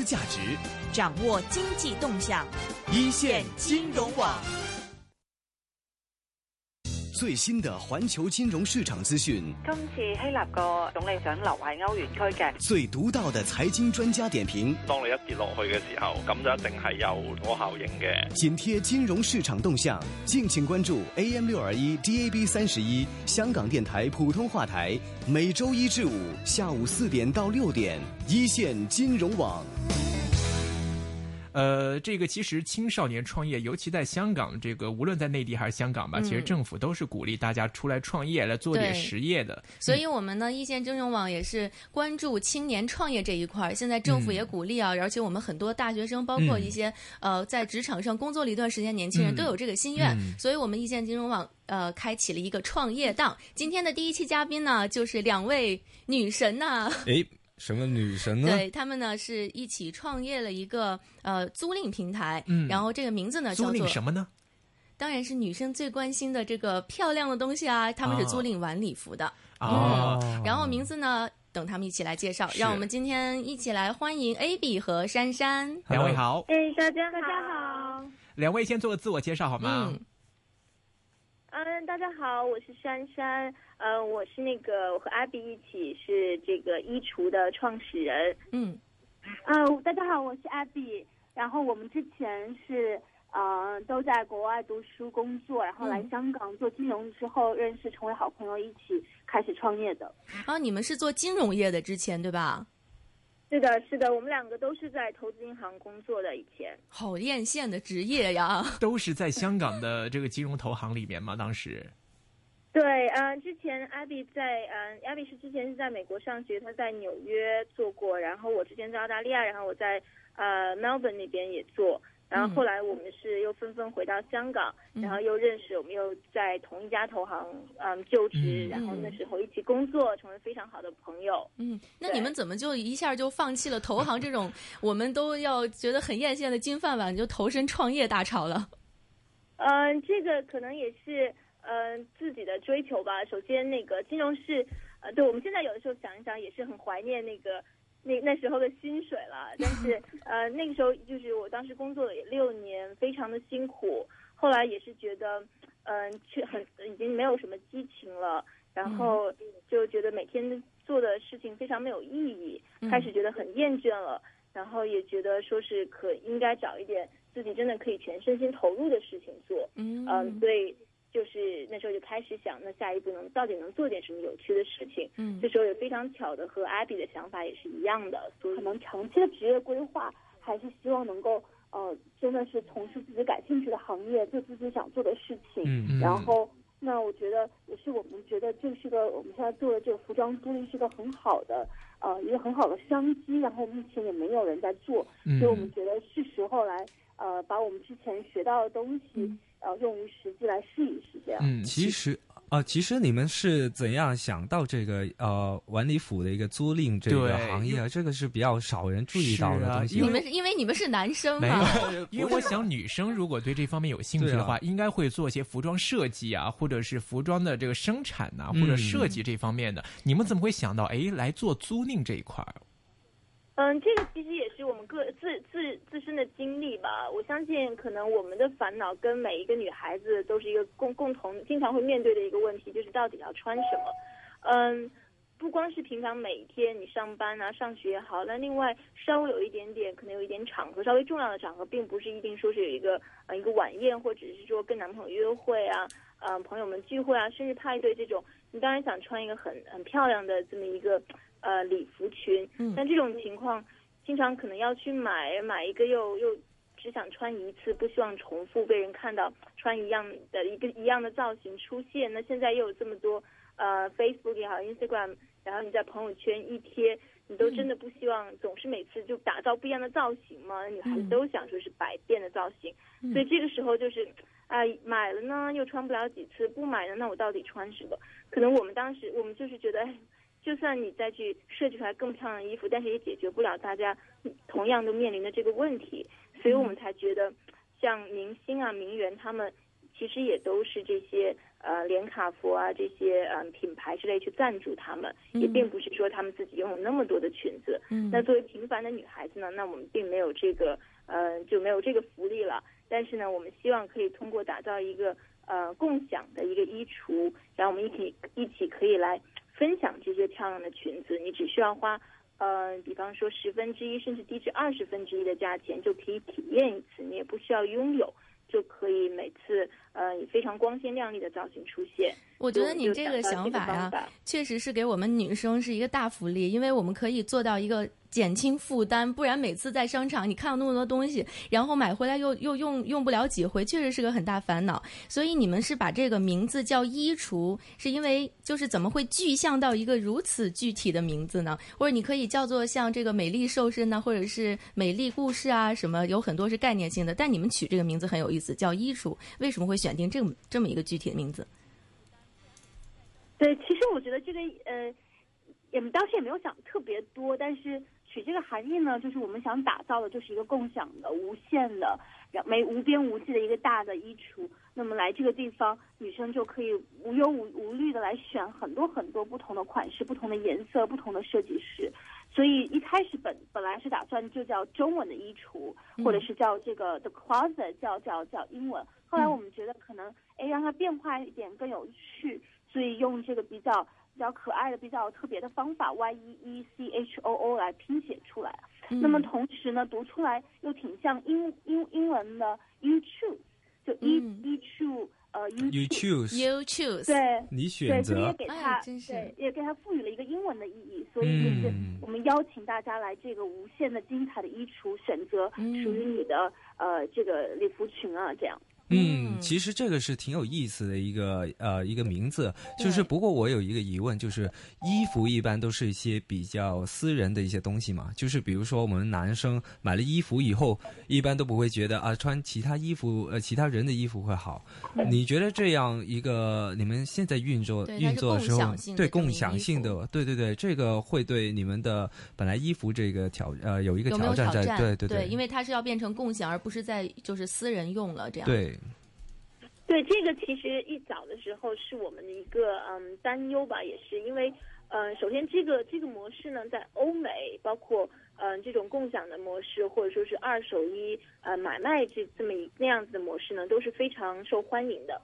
资价值，掌握经济动向，一线金融网。最新的环球金融市場資訊，今次希臘個總理想留喺歐元區嘅最獨到的財經專家點評。當你一跌落去嘅時候，咁就一定係有嗰個效應嘅。緊貼金融市場動向，敬請關注 AM 六二一 DAB 三十一香港電台普通話台，每周一至五下午四點到六點，一線金融網。呃，这个其实青少年创业，尤其在香港，这个无论在内地还是香港吧，嗯、其实政府都是鼓励大家出来创业，来做点实业的。所以，我们呢一线金融网也是关注青年创业这一块儿。现在政府也鼓励啊，嗯、而且我们很多大学生，包括一些、嗯、呃在职场上工作了一段时间年轻人都有这个心愿。嗯、所以我们一线金融网呃开启了一个创业档。今天的第一期嘉宾呢，就是两位女神呐、啊。誒。什么女神呢？对他们呢，是一起创业了一个呃租赁平台，嗯，然后这个名字呢叫做什么呢？当然是女生最关心的这个漂亮的东西啊，他们是租赁晚礼服的哦、嗯。然后名字呢，等他们一起来介绍，让我们今天一起来欢迎 Abby 和珊珊，两位好。哎，大家大家好。两位先做个自我介绍好吗？嗯。嗯，大家好，我是珊珊。呃，我是那个我和阿比一起是这个衣橱的创始人。嗯，啊、呃，大家好，我是阿比。然后我们之前是呃都在国外读书工作，然后来香港做金融之后认识，成为好朋友，一起开始创业的。啊，你们是做金融业的之前对吧？是的，是的，我们两个都是在投资银行工作的以前。好艳羡的职业呀！都是在香港的这个金融投行里面嘛，当时。对，嗯，之前 Abby 在，嗯，Abby 是之前是在美国上学，他在纽约做过，然后我之前在澳大利亚，然后我在，呃，Melbourne 那边也做，然后后来我们是又纷纷回到香港，嗯、然后又认识，我们又在同一家投行，嗯，就職，嗯、然后那时候一起工作，成为非常好的朋友。嗯，那你们怎么就一下就放弃了投行这种我们都要觉得很艳羡的金饭碗，就投身创业大潮了？嗯，这个可能也是。嗯、呃，自己的追求吧。首先，那个金融是，呃，对，我们现在有的时候想一想，也是很怀念那個那那时候的薪水了。但是，呃，那个时候就是我当时工作了也六年，非常的辛苦。后来也是觉得，嗯、呃，去很已经没有什么激情了，然后就觉得每天做的事情非常没有意义，开始觉得很厌倦了。然后也觉得说是可应该找一点自己真的可以全身心投入的事情做。嗯，嗯，所以。就是那时候就开始想，那下一步能到底能做点什么有趣的事情？嗯，这时候也非常巧的和 Abby 的想法也是一样的，所以可能长期的职业规划还是希望能够，呃，真的是从事自己感兴趣的行业，做自己想做的事情。嗯，然后，那我觉得也是我们觉得这是个我们现在做的这个服装租赁是个很好的，呃，一个很好的商机。然后目前也没有人在做，所以我们觉得是时候來，呃，把我们之前学到的东西。呃，用于实际来试一试，这样。嗯，其实啊、呃，其实你们是怎样想到这个呃晚礼服的一个租赁这个行业啊？这个是比较少人注意到的东西。啊、你们因为你们是男生嘛？因为我想女生如果对这方面有兴趣的话，啊、應該會做一些服装设计啊，或者是服装的这个生产啊，或者设计这方面的。嗯、你们怎么会想到哎来做租赁这一塊？嗯，这个其实也是我们个自自自身的经历吧。我相信，可能我们的烦恼跟每一个女孩子都是一个共共同经常会面对的一个问题，就是到底要穿什么。嗯，不光是平常每一天你上班啊、上学也好，那另外稍微有一点点，可能有一点场合，稍微重要的场合，并不是一定说是有一个呃一个晚宴，或者是说跟男朋友约会啊，呃，朋友们聚会啊，生日派对这种，你当然想穿一个很很漂亮的这么一个。呃，礼服裙，但这种情况经常可能要去买买一个又又只想穿一次，不希望重复被人看到穿一样的一个一样的造型出现。那现在又有这么多呃，Facebook 也好，Instagram，然后你在朋友圈一贴，你都真的不希望总是每次就打造不一样的造型吗？女孩子都想说是百变的造型，所以这个时候就是啊，呃，買了呢又穿不了几次，不买了那我到底穿什么？可能我们当时我们就是觉得。就算你再去设计出来更漂亮的衣服，但是也解决不了大家同样都面临的这个问题，所以我们才觉得，像明星啊、名媛他们。其实也都是这些呃连卡佛啊这些嗯品牌之类去赞助他们，也并不是说他们自己拥有那么多的裙子。嗯，那作为平凡的女孩子呢，那我们并没有这个呃就没有这个福利了。但是呢，我们希望可以通过打造一个呃共享的一个衣橱，然后我们一起一起可以来分享这些漂亮的裙子。你只需要花呃比方说十分之一甚至低至二十分之一的价钱就可以体验一次，你也不需要拥有。就可以每次呃以非常光鲜亮丽的造型出现。我觉得你这个想法呀，确实是给我们女生是一个大福利，因为我们可以做到一个减轻负担。不然每次在商场你看到那么多东西，然后买回来又又用用不了几回，确实是个很大烦恼。所以你们是把这个名字叫衣橱，是因为就是怎么会具象到一个如此具体的名字呢？或者你可以叫做像这个美丽瘦身呢，或者是美丽故事啊什么，有很多是概念性的。但你们取这个名字很有意思，叫衣橱，为什么会选定这么这么一个具体的名字？对，其实我觉得这个呃，也当时也没有想特别多，但是取这个含义呢，就是我们想打造的就是一个共享的、无限的、没无边无际的一个大的衣橱。那么来这个地方，女生就可以无忧无无虑的来选很多很多不同的款式、不同的颜色、不同的设计师。所以一开始本本来是打算就叫中文的衣橱，或者是叫这个 the closet，叫叫叫英文。后来我们觉得可能哎让它变化一点更有趣。所以用这个比较比较可爱的、比较特别的方法 Y E E C H O O 来拼写出来。那么同时呢，读出来又挺像英英英文的 You choose，就 E E choose，呃 You choose，You choose，对，你选择。对，也给它对，也给它赋予了一个英文的意义。所以就是我们邀请大家来这个无限的精彩的衣橱，选择属于你的呃这个礼服裙啊，这样。嗯，其实这个是挺有意思的一个呃一个名字，就是不过我有一个疑问，就是衣服一般都是一些比较私人的一些东西嘛，就是比如说我们男生买了衣服以后，一般都不会觉得啊穿其他衣服呃其他人的衣服会好。你觉得这样一个你们现在运作运作的时候，对共享性的，对对对，这个会对你们的本来衣服这个挑呃有一个挑战在，对对。对，因为它是要变成共享，而不是在就是私人用了这样。对。对这个其实一早的时候是我们的一个嗯担忧吧，也是因为嗯首先这个这个模式呢在欧美包括嗯这种共享的模式或者说是二手衣呃买卖这这么一那样子的模式呢都是非常受欢迎的，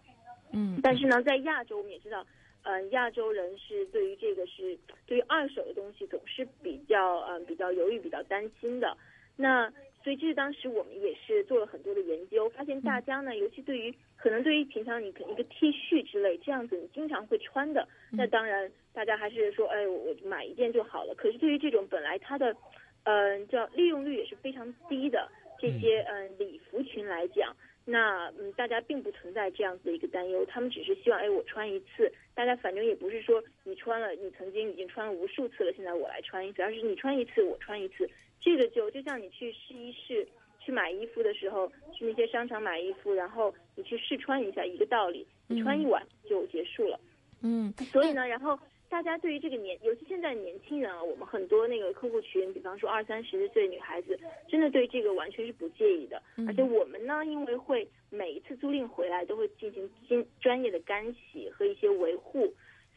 嗯，但是呢在亚洲我们也知道嗯亚洲人是对于这个是对于二手的东西总是比较嗯比较犹豫比较担心的，那。所以这是当时我们也是做了很多的研究，发现大家呢，尤其对于可能对于平常你可能一个 T 恤之类这样子你经常会穿的，那当然大家还是说，哎，我买一件就好了。可是对于这种本来它的，嗯，叫利用率也是非常低的这些嗯礼服裙来讲，那嗯大家并不存在这样子的一个担忧，他们只是希望，哎，我穿一次，大家反正也不是说你穿了，你曾经已经穿了无数次了，现在我来穿一次，而是你穿一次，我穿一次。这个就就像你去试衣室去买衣服的时候，去那些商场买衣服，然后你去试穿一下，一个道理，你穿一晚就结束了。嗯，所以呢，然后大家对于这个年，尤其现在年轻人啊，我们很多那个客户群，比方说二三十岁女孩子，真的对这个完全是不介意的。而且我们呢，因为会每一次租赁回来都会进行经专业的干洗和一些维护，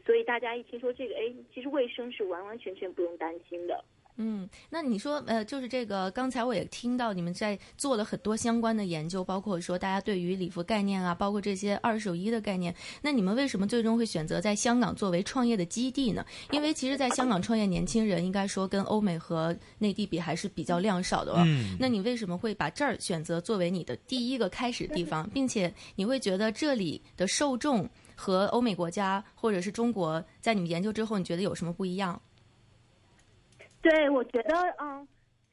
所以大家一听说这个，哎，其实卫生是完完全全不用担心的。嗯，那你说，呃，就是这个，刚才我也听到你们在做了很多相关的研究，包括说大家对于礼服概念啊，包括这些二手衣的概念。那你们为什么最终会选择在香港作为创业的基地呢？因为其实，在香港创业，年轻人应该说跟欧美和内地比还是比较量少的。嗯，那你为什么会把这儿选择作为你的第一个开始地方，并且你会觉得这里的受众和欧美国家或者是中国，在你们研究之后，你觉得有什么不一样？对，我觉得，嗯，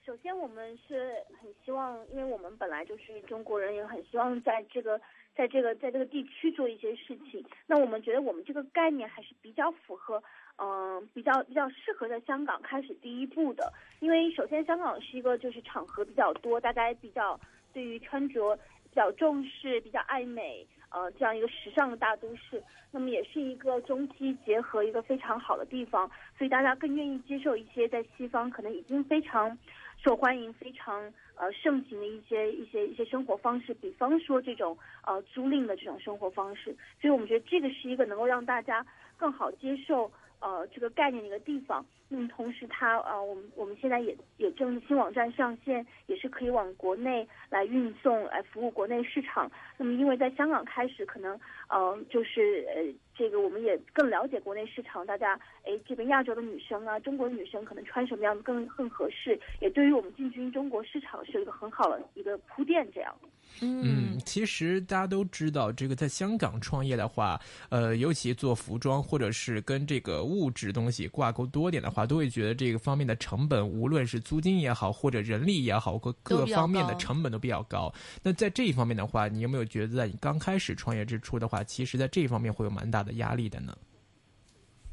首先我们是很希望，因为我们本来就是中国人，也很希望在这个，在这个，在这个地区做一些事情。那我们觉得我们这个概念还是比较符合，嗯，比较比较适合在香港开始第一步的。因为首先香港是一个就是场合比较多，大家比较对于穿着比较重视，比较爱美。呃，这样一个时尚的大都市，那么也是一个中西结合一个非常好的地方，所以大家更愿意接受一些在西方可能已经非常受欢迎、非常呃盛行的一些一些一些生活方式，比方说这种呃租赁的这种生活方式。所以我们觉得这个是一个能够让大家更好接受呃这个概念的一个地方。那么同时它呃我们我们现在也也正新网站上线，也是可以往国内来运送，来服务国内市场。那么因为在香港开始，可能呃就是呃这个我们也更了解国内市场，大家哎这边亚洲的女生啊，中国女生可能穿什么样更更合适，也对于我们进军中国市场是有一个很好的一个铺垫，这样。嗯，其实大家都知道，这个在香港创业的话，呃，尤其做服装或者是跟这个物质东西挂钩多点的话，都会觉得这个方面的成本，无论是租金也好，或者人力也好，各各方面的成本都比较高。那在这一方面的话，你有没有觉得在你刚开始创业之初的话，其实在这一方面会有蛮大的压力的呢？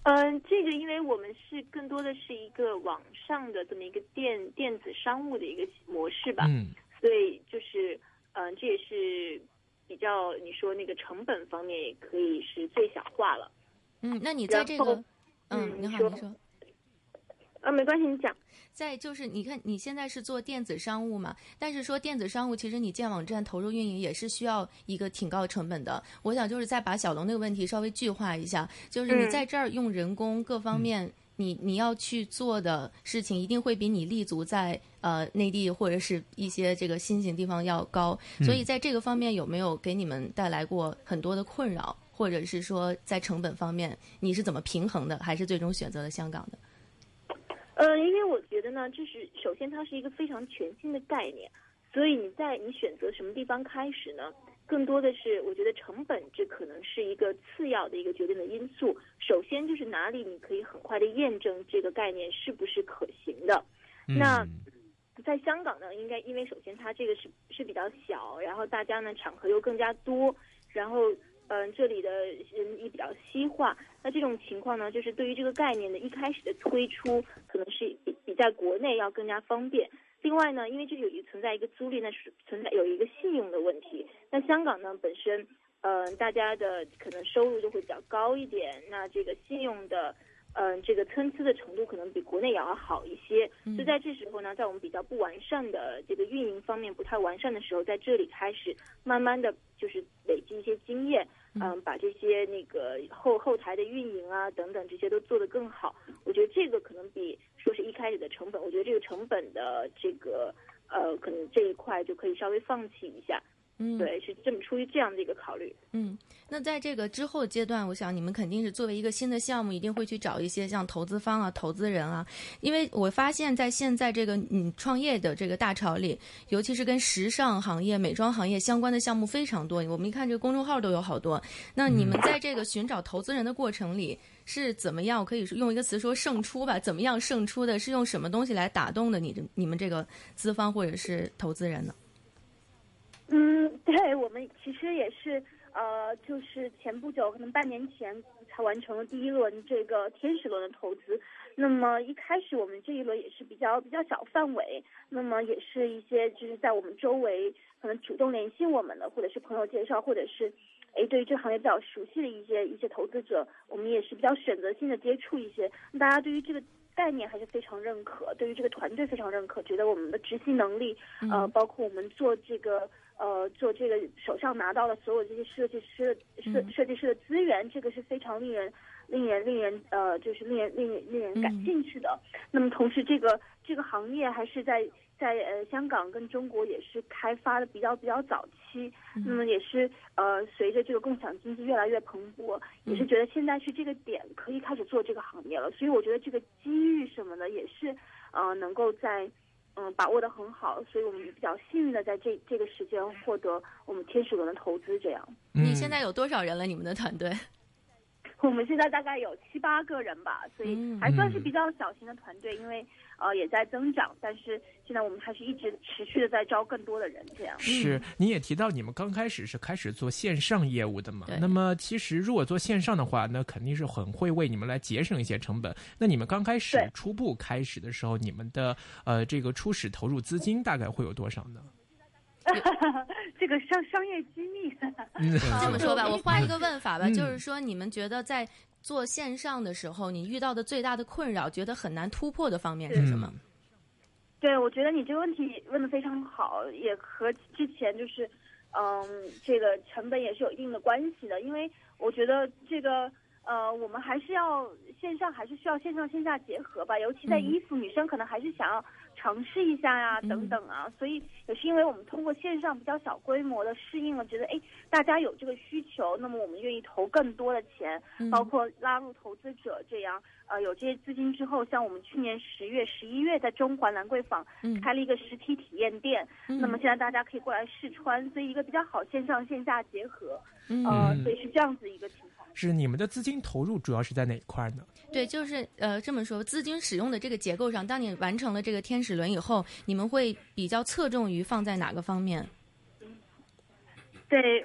嗯，这个因为我们是更多的是一个网上的这么一个电电子商务的一个模式吧，嗯，所以就是。嗯，这也是比较你说那个成本方面也可以是最小化了。嗯，那你在这个，嗯，你好，你说。啊，没关系，你讲。在就是你看你现在是做电子商务嘛，但是说电子商务其实你建网站投入运营也是需要一个挺高成本的。我想就是再把小龙那个问题稍微具化一下，就是你在这儿用人工各方面。你你要去做的事情一定会比你立足在呃内地或者是一些这个新型地方要高，所以在这个方面有没有给你们带来过很多的困扰，或者是说在成本方面你是怎么平衡的，还是最终选择了香港的？呃，因为我觉得呢，就是首先它是一个非常全新的概念，所以你在你选择什么地方开始呢？更多的是，我觉得成本这可能是一个次要的一个决定的因素。首先就是哪里你可以很快的验证这个概念是不是可行的。那在香港呢，应该因为首先它这个是是比较小，然后大家呢场合又更加多，然后嗯这里的人也比较西化。那这种情况呢，就是对于这个概念的一开始的推出，可能是比比在国内要更加方便。另外呢，因为这里有一存在一个租赁，那是存在有一个信用的问题。那香港呢本身，嗯，大家的可能收入就会比较高一点，那这个信用的，嗯，这个参差的程度可能比国内也要好一些。所以在这时候呢，在我们比较不完善的这个运营方面不太完善的时候，在这里开始慢慢的就是累积一些经验，嗯，把这些那个后后台的运营啊等等这些都做得更好。我觉得这个可能比。说是一开始的成本，我觉得这个成本的这个呃，可能这一块就可以稍微放弃一下。嗯，对，是这么出于这样的一个考虑。嗯，那在这个之后阶段，我想你们肯定是作为一个新的项目，一定会去找一些像投资方啊、投资人啊。因为我发现，在现在这个嗯创业的这个大潮里，尤其是跟时尚行业、美妆行业相关的项目非常多。我们一看这个公众号都有好多。那你们在这个寻找投资人的过程里是怎么样？可以用一个词说胜出吧？怎么样胜出的？是用什么东西来打动的你的你们这个资方或者是投资人呢？嗯，对我们其实也是，呃，就是前不久，可能半年前才完成了第一轮这个天使轮的投资。那么一开始我们这一轮也是比较比较小范围，那么也是一些就是在我们周围可能主动联系我们的，或者是朋友介绍，或者是哎对于这个行业比较熟悉的一些一些投资者，我们也是比较选择性的接触一些。大家对于这个。概念还是非常认可，对于这个团队非常认可，觉得我们的执行能力，呃，包括我们做这个，呃，做这个手上拿到了所有这些设计师设设计师的资源，这个是非常令人令人令人呃，就是令人令人令人感兴趣的。那么同时，这个这个行业还是在。在呃香港跟中国也是开发的比较比较早期，那么也是呃随着这个共享经济越来越蓬勃，也是觉得现在是这个点可以开始做这个行业了，所以我觉得这个机遇什么的也是呃能够在嗯把握的很好，所以我们比较幸运的在这这个时间获得我们天使轮的投资。这样，你现在有多少人了？你们的团队？我们现在大概有七八个人吧，所以还算是比较小型的团队，因为呃也在增长，但是现在我们还是一直持续的在招更多的人，这样。是，你也提到你们刚开始是开始做线上业务的嘛？那么其实如果做线上的话，那肯定是很会为你们来节省一些成本。那你们刚开始初步开始的时候，你们的呃这个初始投入资金大概会有多少呢？这个商商业机密。这么说吧，我换一个问法吧，就是说，你们觉得在做线上的时候，你遇到的最大的困扰，觉得很难突破的方面是什么？对，我觉得你这个问题问的非常好，也和之前就是，嗯，这个成本也是有一定的关系的。因为我觉得这个，呃，我们还是要线上还是需要线上线下结合吧。尤其在衣服，女生可能还是想要尝试一下呀，等等啊。所以也是因为我们通过线上比较小规模的适应了，觉得哎，大家有这个需求，那么我们愿意投更多的钱，包括拉入投资者这样。呃，有这些资金之后，像我们去年十月、十一月在中环兰桂坊开了一个实体体验店，那么现在大家可以过来试穿，所以一个比较好线上线下结合，呃，所以是这样子一个情况。是你们的资金投入主要是在哪一块呢？对，就是呃这么说，资金使用的这个结构上，当你完成了这个天使轮以后，你们会比较侧重于放在哪个方面？对，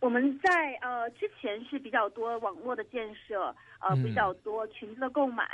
我们在呃之前是比较多网络的建设，呃比较多裙子的购买，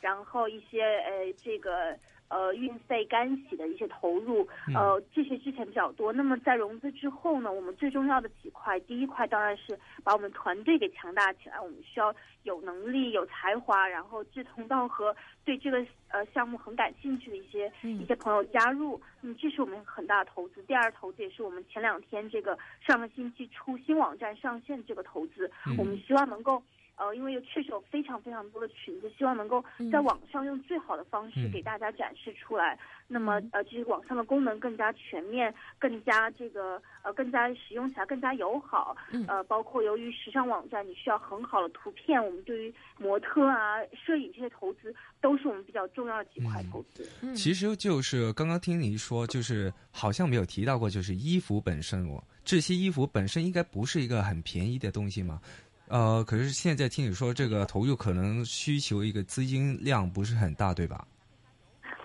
然后一些呃这个呃运费干洗的一些投入，呃这些之前比较多。那么在融资之后呢，我们最重要的几块，第一块当然是把我们团队给强大起来，我们需要有能力、有才华，然后志同道合，对这个呃项目很感兴趣的一些、一些朋友加入。嗯，这是我们很大的投资。第二投资也是我们前两天这个上个星期出新网站上线这个投资，我们希望能够。呃，因为确实有非常非常多的裙子，希望能够在网上用最好的方式给大家展示出来。那么，呃，这些网上的功能更加全面，更加这个呃，更加使用起来更加友好。呃，包括由于时尚网站，你需要很好的图片，我们对于模特啊、摄影这些投资，都是我们比较重要的几块投资。嗯、其实就是刚刚听你说，就是好像没有提到过，就是衣服本身哦，这些衣服本身应该不是一个很便宜的东西嘛。呃，可是现在听你说这个投入可能需求一个资金量不是很大，对吧？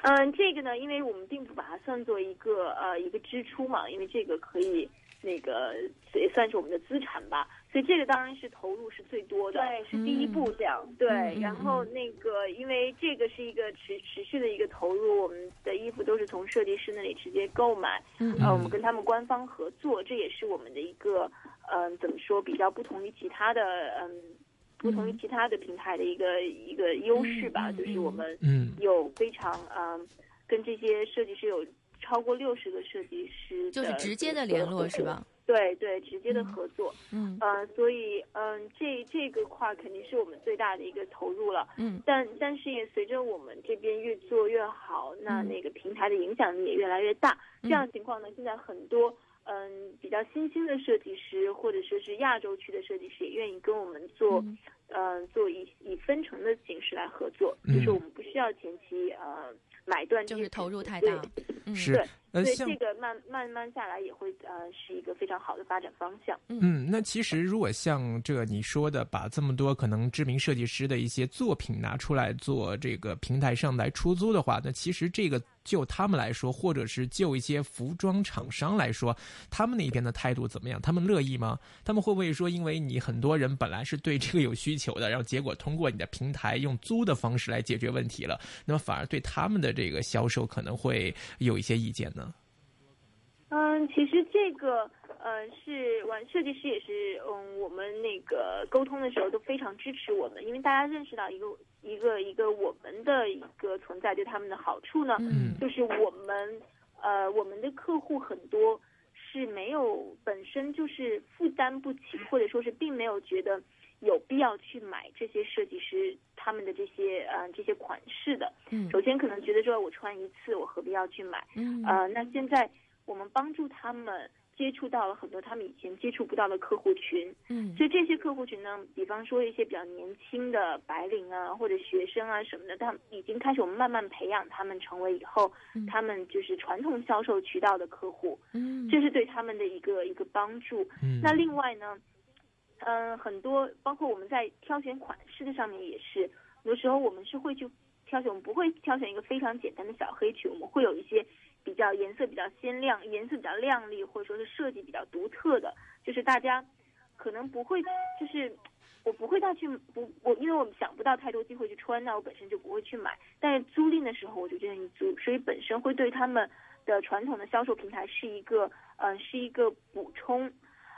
嗯，这个呢，因为我们并不把它算作一个呃一个支出嘛，因为这个可以那个也算是我们的资产吧，所以这个当然是投入是最多的，对，是第一步这样。对，然后那个因为这个是一个持持续的一个投入，我们的衣服都是从设计师那里直接购买，呃，我们跟他们官方合作，这也是我们的一个嗯怎么说比较不同于其他的嗯。不同于其他的平台的一个一个优势吧，就是我们嗯有非常嗯，跟这些设计师有超过六十个设计师，就是直接的联络是吧？对对，直接的合作。嗯，呃，所以嗯，这这个块肯定是我们最大的一个投入了。嗯，但但是也随着我们这边越做越好，那那个平台的影响力也越来越大。这样情况呢，现在很多。嗯，比较新兴的设计师，或者说是亚洲区的设计师，也愿意跟我们做，嗯，做以以分成的形式来合作，就是我们不需要前期呃买断，就是投入太大，嗯，对，所以这个慢慢慢下来也会呃是一个非常好的发展方向。嗯，那其实如果像这个你说的，把这么多可能知名设计师的一些作品拿出来做这个平台上来出租的话，那其实这个。就他们来说，或者是就一些服装厂商来说，他们那边的态度怎么样？他们乐意吗？他们会不会说，因为你很多人本来是对这个有需求的，然后结果通过你的平台用租的方式来解决问题了，那么反而对他们的这个销售可能会有一些意见呢？嗯，其实这个。呃，是玩设计师也是，嗯，我们那个沟通的时候都非常支持我们，因为大家认识到一个一个一个我们的一个存在对他们的好处呢，嗯，就是我们呃我们的客户很多是没有本身就是负担不起，或者说是并没有觉得有必要去买这些设计师他们的这些呃这些款式的，嗯，首先可能觉得说我穿一次我何必要去买，嗯，呃，那现在我们帮助他们。接触到了很多他们以前接触不到的客户群，嗯，所以这些客户群呢，比方说一些比较年轻的白领啊，或者学生啊什么的，他们已经开始我们慢慢培养他们成为以后，他们就是传统销售渠道的客户，嗯，这是对他们的一个一个帮助。嗯，那另外呢，嗯，很多包括我们在挑选款式的上面也是，有时候我们是会去挑选，我们不会挑选一个非常简单的小黑裙，我们会有一些。比较颜色比较鲜亮，颜色比较亮丽，或者说是设计比较独特的，就是大家可能不会，就是我不会再去不我，因为我们想不到太多机会去穿，那我本身就不会去买。但是租赁的时候，我就愿意租，所以本身会对他们的传统的销售平台是一个，嗯，是一个补充。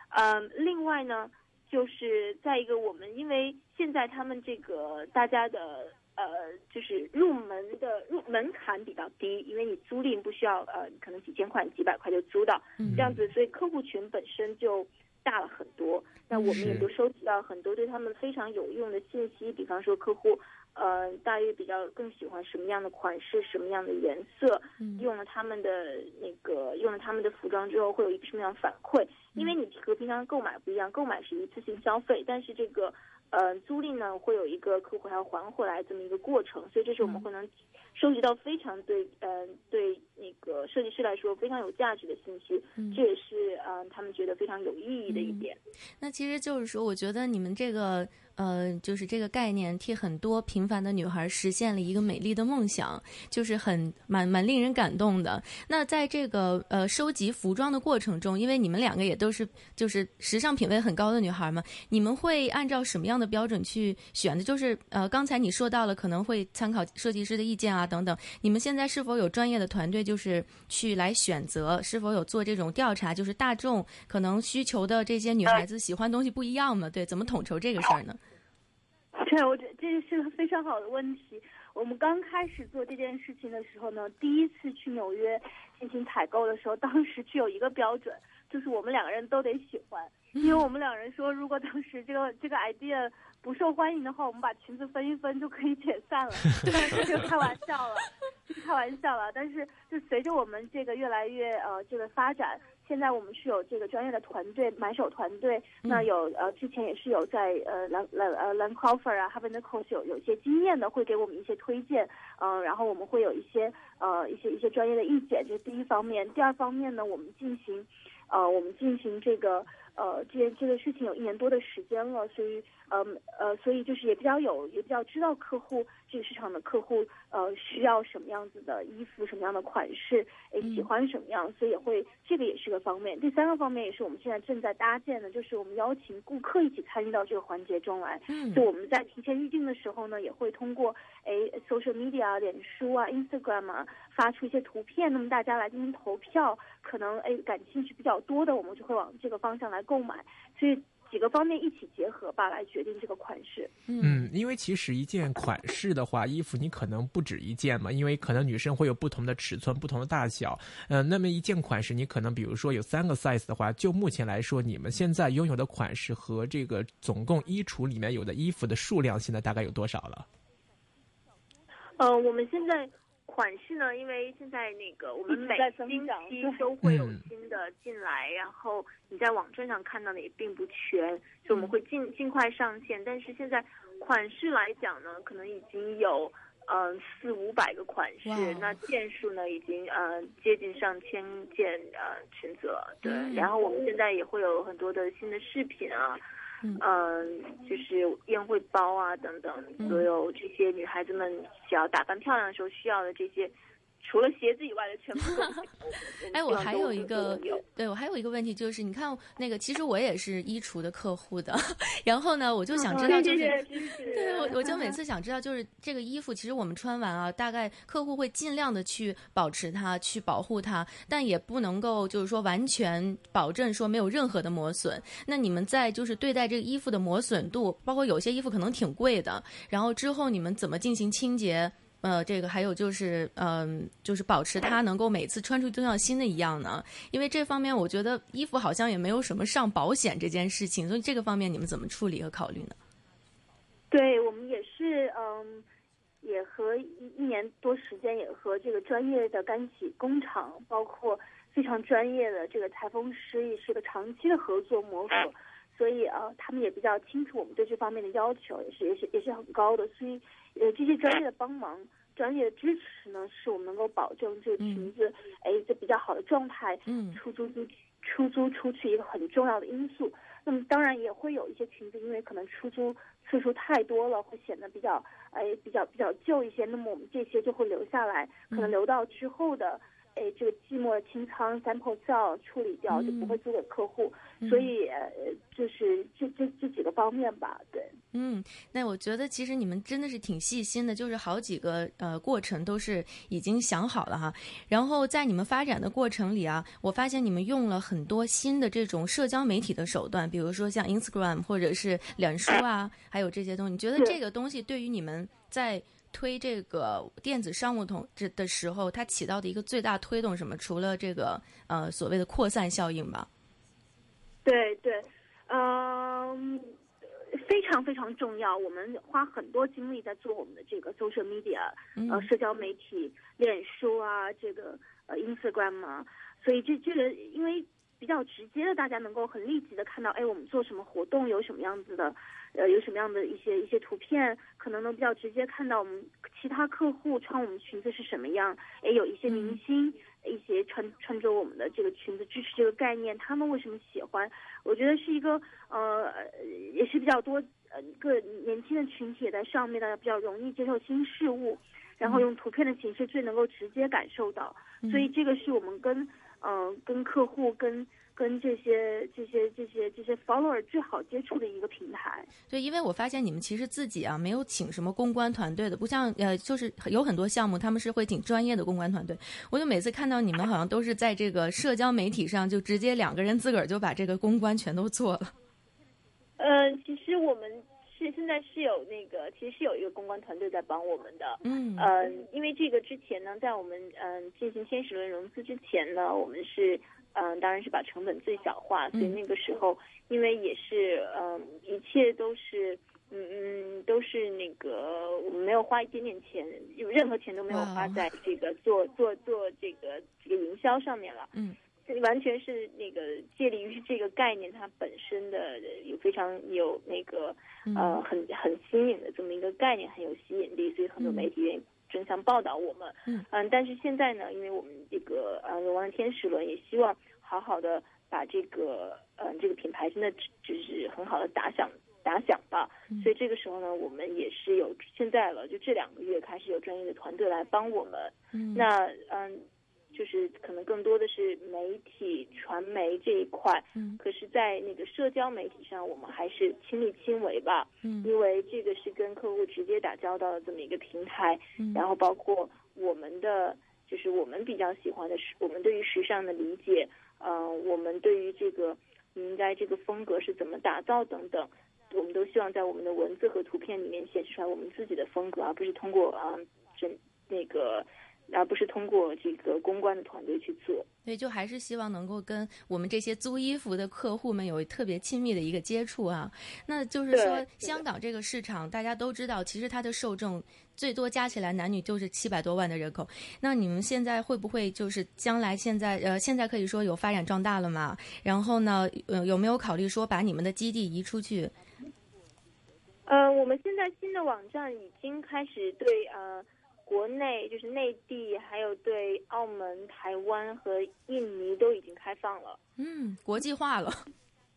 嗯，另外呢，就是再一个我们因为现在他们这个大家的。呃，就是入门的入门槛比较低，因为你租赁不需要呃，可能几千块、几百块就租到，嗯这样子，所以客户群本身就大了很多。那我们也是都收集到很多对他们非常有用的信息，比方说客户。呃，大约比较更喜欢什么样的款式，什么样的颜色，嗯用了他们的那个用了他们的服装之后，会有一个什么样的反馈？因为你和平常购买不一样，购买是一次性消费，但是这个呃租赁呢，会有一个客户还要还回来这么一个过程，所以这是我们会能收集到非常对呃对那个设计师来说非常有价值的信息，嗯。这也是呃他们觉得非常有意义的一点。那其实就是说，我觉得你们这个呃，就是这个概念，替很多平凡的女孩实现了一个美丽的梦想，就是很蛮蛮令人感动的。那在这个呃收集服装的过程中，因为你们两个也都是就是时尚品味很高的女孩嘛，你们会按照什么样的标准去选的？就是呃，刚才你说到了可能会参考设计师的意见啊等等，你们现在是否有专业的团队，就是去来选择？是否有做这种调查？就是大众可能需求的这些女孩子喜欢东西不一样嘛？对，怎么统筹这个事儿呢？对，我觉得这是个非常好的问题。我们刚开始做这件事情的时候呢，第一次去纽约进行采购的时候，当时只有一个标准，就是我们两个人都得喜欢。因为我们两人说，如果当时这个这个 idea 不受欢迎的话，我们把裙子分一分就可以解散了。当然这就开玩笑了，开玩笑了。但是就随着我们这个越来越呃这个发展，现在我们是有这个专业的团队买手团队，那有呃之前也是有在呃兰兰呃兰 Crawford 啊 h a v e n Co 是有有一些经验的，会给我们一些推荐，嗯、然后我们会有一些呃一些一些专业的意见，这是第一方面。第二方面呢，我们进行呃我们进行这个呃这件这个事情有一年多的时间了，所以呃呃所以就是也比较有也比较知道客户这个市场的客户呃需要什么样子的衣服，什么样的款式，诶喜欢什么样，所以也会这个也是个方面。第三个方面也是我们现在正在搭建的，就是我们邀请顾客一起参与到这个环节中来。嗯就我们在提前预定的时候呢，也会通过诶 social media 啊、脸书啊、Instagram 啊发出一些图片，那么大家来进行投票，可能诶感兴趣比较多的，我们就会往这个方向来购买。所以几个方面一起结合吧，来决定这个款式。嗯，因为其实一件款式的话，衣服你可能不止一件嘛，因为可能女生会有不同的尺寸、不同的大小。呃，那么一件款式，你可能比如说有三个 size 的话，就目前来说，你们现在拥有的款式和这个总共衣橱里面有的衣服的数量，现在大概有多少了？呃，我们现在款式呢，因为现在那个我们每星期都会有嗯新的进来，然后你在网站上看到的也并不全，所以我们嗯会尽尽快上线。但是现在款式来讲呢，可能已经有嗯、呃四五百个款式，那件数呢已经呃接近上千件呃裙子了。对，嗯然后我们现在也会有很多的新的饰品啊。嗯。嗯，就是宴会包啊等等，嗯。所有这些女孩子们想要打扮漂亮的时候需要的这些，除了鞋子以外的全部。哎，我还有一个，对我还有一个问题就是，你看那个，其实我也是衣橱的客户的，然后呢，我就想知道，就是、对我我就每 次想知道，就是这个衣服，其实我们穿完啊，大概客户会尽量的去保持它，去保护它，但也不能够就是说完全保证说没有任何的磨损。那你们在就是对待这个衣服的磨损度，包括有些衣服可能挺贵的，然后之后你们怎么进行清洁？呃，这个还有就是，嗯、就是保持它能够每次穿出去都像新的一样呢。因为这方面，我觉得衣服好像也没有什么上保险这件事情，所以这个方面你们怎么处理和考虑呢？对我们也是，嗯，也和一一年多时间，也和这个专业的干洗工厂，包括非常专业的这个裁缝师，也是个长期的合作磨合，所以呃，他们也比较清楚我们对这方面的要求，也是也是也是很高的，所以呃，这些专业的帮忙。专业的支持呢，是我们能够保证这个裙子，哎，这比较好的状态，嗯出租出出租出去一个很重要的因素。那么当然也会有一些裙子，因为可能出租次数太多了，会显得比较哎比较比较旧一些。那么我们这些就会留下来，可能留到之后的哎这个寂寞清仓 sample 处理掉，就不会租给客户。所以呃就是这这这几个方面吧，对。嗯，那我觉得其实你们真的是挺细心的，就是好几个呃过程都是已经想好了哈。然后在你们发展的过程里啊，我发现你们用了很多新的这种社交媒体的手段，比如说像 Instagram 或者是脸书啊，还有这些东西。你觉得这个东西对于你们在推这个电子商务同这的时候，它起到的一个最大推动什么？除了这个呃所谓的扩散效应吧。对对，嗯。非常非常重要，我们花很多精力在做我们的这个 social media，呃，社交媒体，脸书啊，这个呃 Instagram 啊，所以这这个因为比较直接的，大家能够很立即的看到，哎，我们做什么活动，有什么样子的，呃，有什么样的一些一些图片，可能能比较直接看到我们其他客户穿我们裙子是什么样，哎，有一些明星。一些穿穿着我们的这个裙子支持这个概念，他们为什么喜欢？我觉得是一个呃，也是比较多呃一个年轻的群体也在上面，大家比较容易接受新事物，然后用图片的形式最能够直接感受到，所以这个是我们跟嗯跟客户跟。跟这些这些这些这些 follower 最好接触的一个平台。对，因为我发现你们其实自己啊没有请什么公关团队的，不像呃，就是有很多项目他们是会请专业的公关团队。我就每次看到你们好像都是在这个社交媒体上就直接两个人自个儿就把这个公关全都做了。呃，其实我们是现在是有那个，其实是有一个公关团队在帮我们的。嗯。嗯，因为这个之前呢，在我们嗯进行天使轮融资之前呢，我们是。嗯，当然是把成本最小化，所以那个时候，因为也是，嗯，一切都是，嗯嗯，都是那个，我们没有花一点点钱，有任何钱都没有花在这个做做做这个这个营销上面了。嗯，这完全是那个借力于这个概念它本身的有非常有那个呃很很新颖的这么一个概念，很有吸引力，所以很多媒体愿意。争相报道我们，嗯嗯，但是现在呢，因为我们这个呃龙王天使轮也希望好好的把这个呃这个品牌真的就是很好的打响打响吧，所以这个时候呢，我们也是有现在了，就这两个月开始有专业的团队来帮我们，嗯，那嗯。就是可能更多的是媒体传媒这一块，嗯，可是，在那个社交媒体上，我们还是亲力亲为吧，嗯，因为这个是跟客户直接打交道的这么一个平台，嗯，然后包括我们的，就是我们比较喜欢的是，我们对于时尚的理解，嗯，我们对于这个应该这个风格是怎么打造等等，我们都希望在我们的文字和图片里面显示出来我们自己的风格，而不是通过啊，这那个。而不是通过这个公关的团队去做，对，就还是希望能够跟我们这些租衣服的客户们有特别亲密的一个接触啊。那就是说，香港这个市场大家都知道，其实它的受众最多加起来男女就是七百多万的人口。那你们现在会不会就是将来现在呃现在可以说有发展壮大了嘛？然后呢，呃有没有考虑说把你们的基地移出去？呃，我们现在新的网站已经开始对呃。国内就是内地，还有对澳门、台湾和印尼都已经开放了。嗯，国际化了。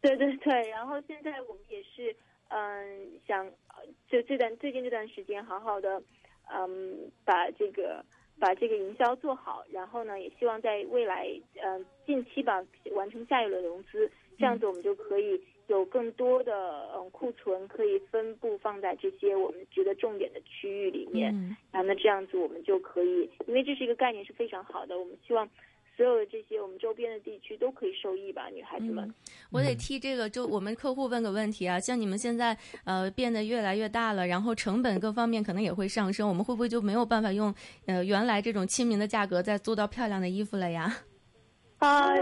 对对对，然后现在我们也是，嗯，想就这段最近这段时间，好好的，嗯，把这个把这个营销做好，然后呢，也希望在未来，嗯，近期吧，完成下一轮融资，这样子我们就可以。有更多的嗯库存可以分布放在这些我们觉得重点的区域里面，然后那这样子我们就可以，因为这是一个概念是非常好的，我们希望所有的这些我们周边的地区都可以受益吧，女孩子们。我得替这个就我们客户问个问题啊，像你们现在呃变得越来越大了，然后成本各方面可能也会上升，我们会不会就没有办法用呃原来这种亲民的价格再做到漂亮的衣服了呀？啊，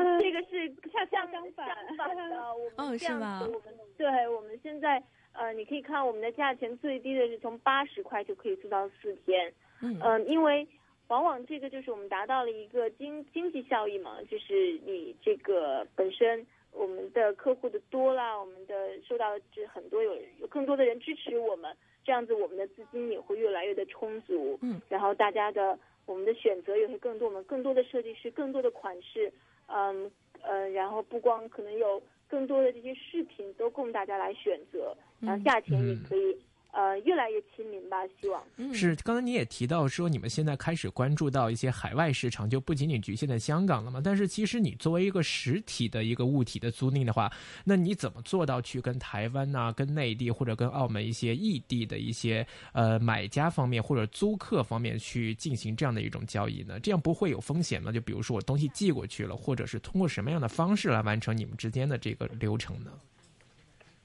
相反的，我们这样子，我们对我们现在呃，你可以看我们的价钱最低的是从八十块就可以做到四天，嗯，因为往往这个就是我们达到了一个经经济效益嘛，就是你这个本身我们的客户的多啦，我们的受到这很多有有更多的人支持我们，这样子我们的资金也会越来越的充足，嗯，然后大家的我们的选择也会更多，我们更多的设计师，更多的款式。嗯呃，然后不光可能有更多的这些饰品都供大家来选择，然后价钱也可以。呃，越来越亲民吧，希望是。刚才你也提到说，你们现在开始关注到一些海外市场，就不仅仅局限在香港了嘛。但是其实你作为一个实体的一个物体的租赁的话，那你怎么做到去跟台湾呐、跟内地或者跟澳门一些异地的一些呃买家方面或者租客方面去进行这样的一种交易呢？这样不会有风险吗？就比如说我东西寄过去了，或者是通过什么样的方式来完成你们之间的这个流程呢？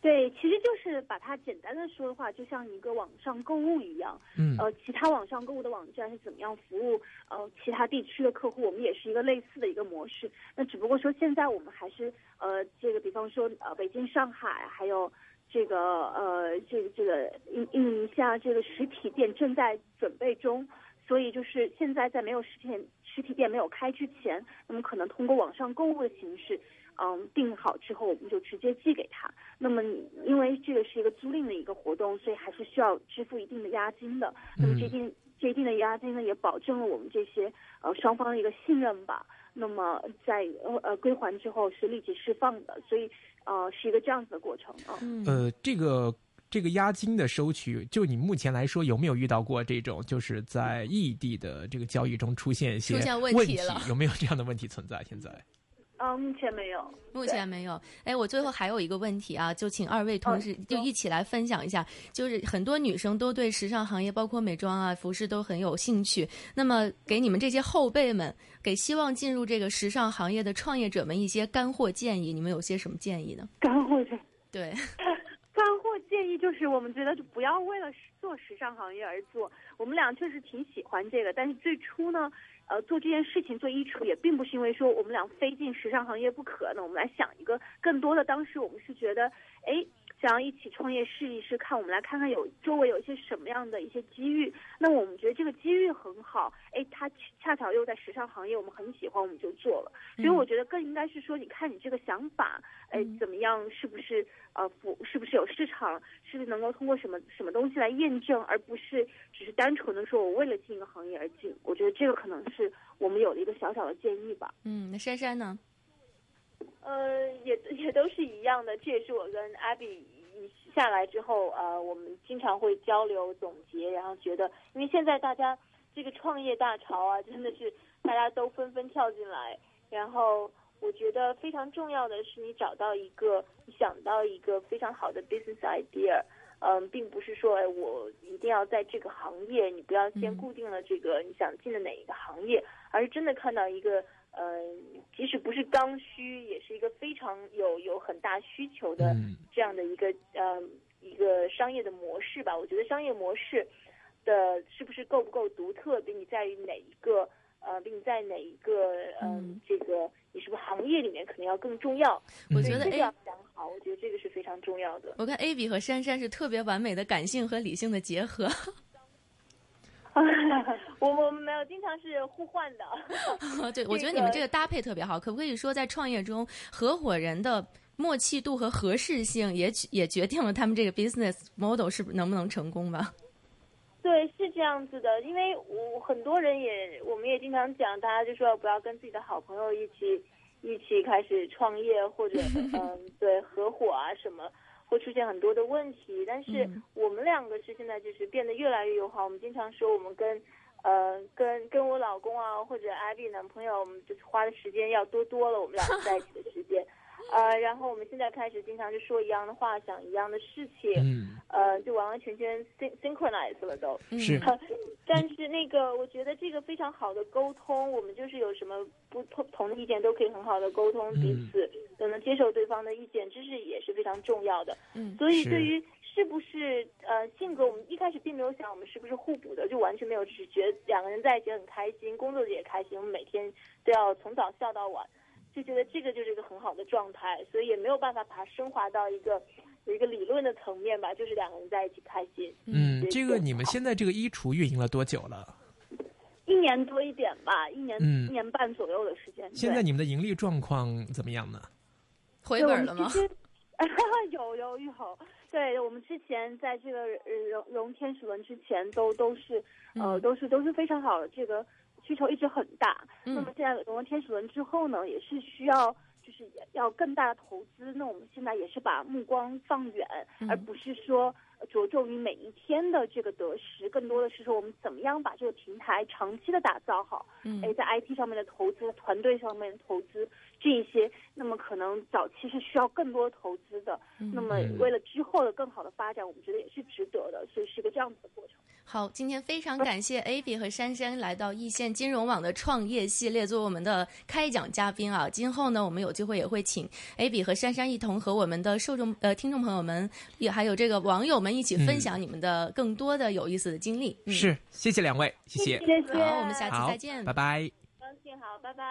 对，其实就是把它简单的说的话，就像一个网上购物一样。嗯呃，其他网上购物的网站是怎么样服务呃其他地区的客户，我们也是一个类似的一个模式。那只不过说现在我们还是呃这个，比方说呃北京、上海，还有这个呃这个这个印印尼西亚这个实体店正在准备中。所以就是现在在没有实体店实体店没有开之前，那么可能通过网上购物的形式，嗯，订好之后我们就直接寄给他。那么因为这个是一个租赁的一个活动，所以还是需要支付一定的押金的。那么这定这一定的押金呢，也保证了我们这些呃双方的一个信任吧。那么在呃呃归还之后是立即释放的，所以呃是一个这样子的过程啊。嗯呃，这个这个押金的收取，就你目前来说有没有遇到过这种，就是在异地的这个交易中出现一些出现问问题了有没有这样的问题存在？现在？嗯，目前没有。目前没有。哎，我最后还有一个问题啊，就请二位同事嗯就一起来分享一下。就是很多女生都对时尚行业，包括美妆啊、服饰都很有兴趣。那么，给你们这些后辈们，给希望进入这个时尚行业的创业者们一些干货建议，你们有些什么建议呢？干货建议对，干货建议就是，我们觉得就不要为了做时尚行业而做。我们俩确实挺喜欢这个，但是最初呢，呃，做这件事情做衣橱也并不是因为说我们俩非进时尚行业不可那。我们来想一个更多的，当时我们是觉得，哎，想要一起创业试一试，看我们来看看有周围有一些什么样的一些机遇。那我们觉得这个机遇很好，哎，它恰巧又在时尚行业，我们很喜欢，我们就做了。所以我觉得更应该是说，你看你这个想法，哎，怎么样，是不是呃符，是不是有市场，是不是能够通过什么什么东西来验证，而不是只是单纯的说我为了进一个行业而进。我觉得这个可能是我们有了一个小小的建议吧。嗯，那珊珊呢？呃，也也都是一样的，这也是我跟 Abby 下来之后，呃，我们经常会交流总结，然后觉得，因为现在大家这个创业大潮啊，真的是大家都纷纷跳进来，然后我觉得非常重要的是你找到一个，你想到一个非常好的 business idea。嗯，并不是说哎，我一定要在这个行业，你不要先固定了这个你想进的哪一个行业，而是真的看到一个，呃，即使不是刚需，也是一个非常有有很大需求的嗯这样的一个呃一个商业的模式吧。我觉得商业模式的是不是够不够独特，比你在于哪一个呃，比你在哪一个嗯、嗯这个你是不是行业里面可能要更重要？我觉得这个 A 要想好，我觉得这个是非常重要的。我看 A B 和珊珊是特别完美的感性和理性的结合。我我们没有，经常是互换的。对，我觉得你们这个搭配特别好。可不可以说，在创业中，合伙人的默契度和合适性也也决定了他们这个 business model 是不能不能成功吧？对，是这样子的，因为我很多人也，我们也经常讲，大家就说不要跟自己的好朋友一起一起开始创业，或者嗯，对，合伙啊什么，会出现很多的问题。但是嗯我们两个是现在就是变得越来越友好。我们经常说，我们跟呃跟跟我老公啊，或者 Abby 男朋友，我们就是花的时间要多多了，我们两个在一起的时间。呃，然后我们现在开始经常就说一样的话，想一样的事情，嗯，呃，就完完全全 syn synchronize 了都。是嗯 但是那个，我觉得这个非常好的沟通，我们就是有什么不同同的意见都可以很好的沟通，嗯彼此都能接受对方的意见，这是也是非常重要的。嗯所以对于是不是呃性格，我们一开始并没有想我们是不是互补的，就完全没有，只是觉得两个人在一起很开心，工作也开心，我们每天都要从早笑到晚，就觉得这个就是一个很好的状态，所以也没有办法把它升华到一个有一个理论的层面吧，就是两个人在一起开心。嗯，这个你们现在这个衣橱运营了多久了？一年多一点吧，一年、嗯一年半左右的时间。现在你们的盈利状况怎么样呢？回本了吗？有有有，对我们之前在这个呃融融天使轮之前都都是呃嗯都是都是非常好的，这个需求一直很大。嗯那么现在融了天使轮之后呢，也是需要就是要更大的投资。那我们现在也是把目光放远，嗯而不是说呃着重于每一天的这个得失，更多的是说我们怎么样把这个平台长期的打造好。嗯哎，在 IT 上面的投资、团队上面的投资，这一些那么可能早期是需要更多投资的。嗯那么为了之后的更好的发展，我们觉得也是值得的，所以是一个这样子的过程。好，今天非常感谢 AB 和珊珊来到易线金融网的创业系列，作为我们的开讲嘉宾啊。今后呢，我们有机会也会请 AB 和珊珊一同和我们的受众呃听众朋友们，也还有这个网友们一起分享你们的更多的有意思的经历。嗯、是，谢谢两位，谢谢，谢谢，好，我们下期再见，拜拜。高兴好，拜拜。